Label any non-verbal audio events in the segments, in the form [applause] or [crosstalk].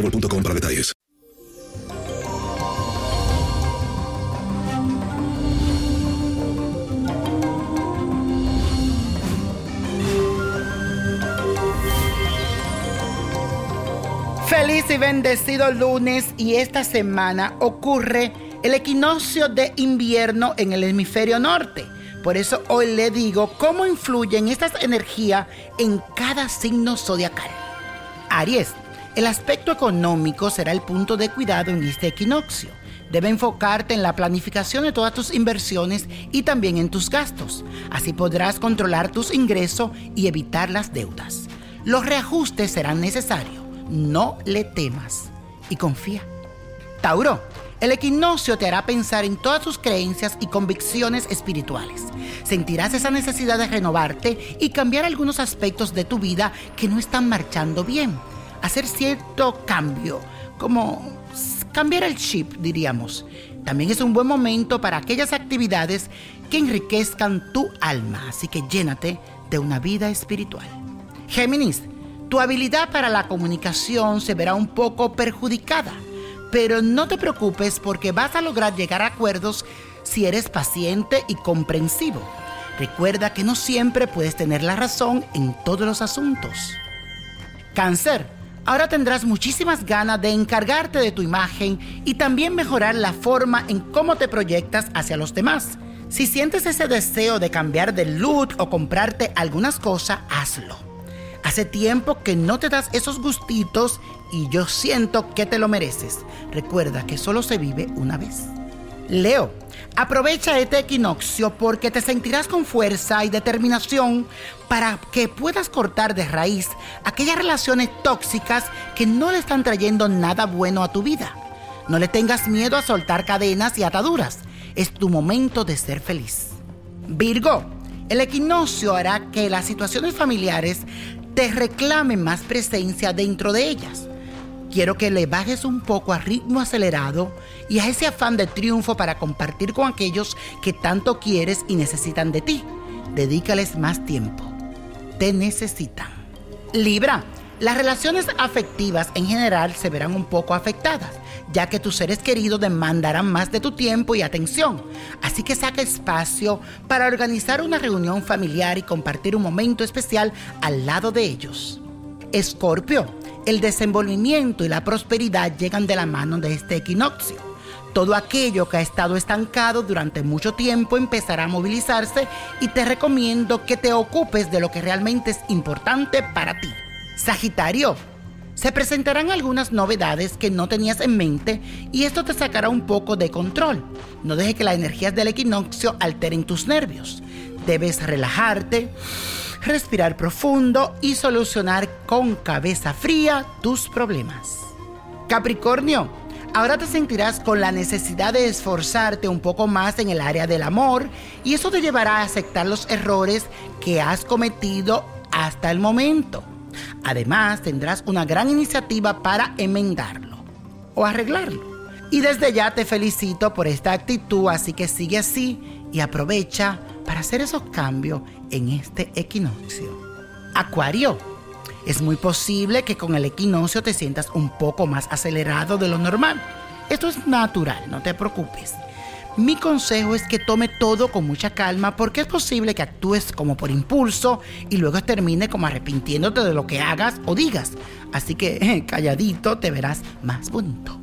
boostmobile.com para detalles. Feliz y bendecido lunes y esta semana ocurre el equinoccio de invierno en el hemisferio norte. Por eso hoy le digo cómo influyen estas energías en cada signo zodiacal. Aries, el aspecto económico será el punto de cuidado en este equinoccio. Debe enfocarte en la planificación de todas tus inversiones y también en tus gastos. Así podrás controlar tus ingresos y evitar las deudas. Los reajustes serán necesarios. No le temas y confía. Tauro, el equinoccio te hará pensar en todas tus creencias y convicciones espirituales. Sentirás esa necesidad de renovarte y cambiar algunos aspectos de tu vida que no están marchando bien hacer cierto cambio, como cambiar el chip, diríamos. También es un buen momento para aquellas actividades que enriquezcan tu alma, así que llénate de una vida espiritual. Géminis, tu habilidad para la comunicación se verá un poco perjudicada, pero no te preocupes porque vas a lograr llegar a acuerdos si eres paciente y comprensivo. Recuerda que no siempre puedes tener la razón en todos los asuntos. Cáncer, Ahora tendrás muchísimas ganas de encargarte de tu imagen y también mejorar la forma en cómo te proyectas hacia los demás. Si sientes ese deseo de cambiar de look o comprarte algunas cosas, hazlo. Hace tiempo que no te das esos gustitos y yo siento que te lo mereces. Recuerda que solo se vive una vez. Leo, aprovecha este equinoccio porque te sentirás con fuerza y determinación para que puedas cortar de raíz aquellas relaciones tóxicas que no le están trayendo nada bueno a tu vida. No le tengas miedo a soltar cadenas y ataduras. Es tu momento de ser feliz. Virgo, el equinoccio hará que las situaciones familiares te reclamen más presencia dentro de ellas. Quiero que le bajes un poco a ritmo acelerado y a ese afán de triunfo para compartir con aquellos que tanto quieres y necesitan de ti. Dedícales más tiempo. Te necesitan. Libra, las relaciones afectivas en general se verán un poco afectadas, ya que tus seres queridos demandarán más de tu tiempo y atención. Así que saca espacio para organizar una reunión familiar y compartir un momento especial al lado de ellos. Escorpio, el desenvolvimiento y la prosperidad llegan de la mano de este equinoccio. Todo aquello que ha estado estancado durante mucho tiempo empezará a movilizarse y te recomiendo que te ocupes de lo que realmente es importante para ti. Sagitario, se presentarán algunas novedades que no tenías en mente y esto te sacará un poco de control. No deje que las energías del equinoccio alteren tus nervios. Debes relajarte respirar profundo y solucionar con cabeza fría tus problemas. Capricornio, ahora te sentirás con la necesidad de esforzarte un poco más en el área del amor y eso te llevará a aceptar los errores que has cometido hasta el momento. Además, tendrás una gran iniciativa para enmendarlo o arreglarlo. Y desde ya te felicito por esta actitud, así que sigue así y aprovecha para hacer esos cambios en este equinoccio. Acuario, es muy posible que con el equinoccio te sientas un poco más acelerado de lo normal. Esto es natural, no te preocupes. Mi consejo es que tome todo con mucha calma porque es posible que actúes como por impulso y luego termine como arrepintiéndote de lo que hagas o digas. Así que [laughs] calladito te verás más bonito.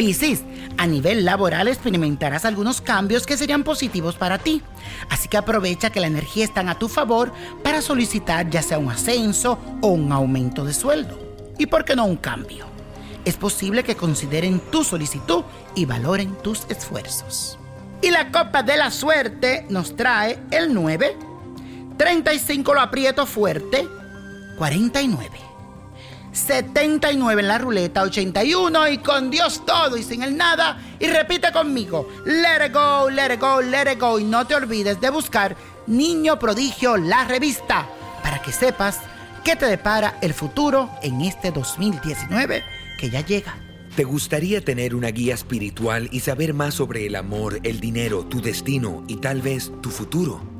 Piscis, a nivel laboral experimentarás algunos cambios que serían positivos para ti. Así que aprovecha que la energía está a tu favor para solicitar ya sea un ascenso o un aumento de sueldo. ¿Y por qué no un cambio? Es posible que consideren tu solicitud y valoren tus esfuerzos. Y la copa de la suerte nos trae el 9, 35 lo aprieto fuerte, 49. 79 en la ruleta, 81 y con Dios todo y sin el nada. Y repite conmigo, let it go, let it go, let it go. Y no te olvides de buscar Niño Prodigio, la revista, para que sepas qué te depara el futuro en este 2019 que ya llega. ¿Te gustaría tener una guía espiritual y saber más sobre el amor, el dinero, tu destino y tal vez tu futuro?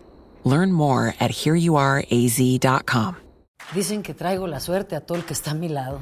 Learn more at hereyouareaz.com. Dicen que traigo la suerte a todo el que está a mi lado.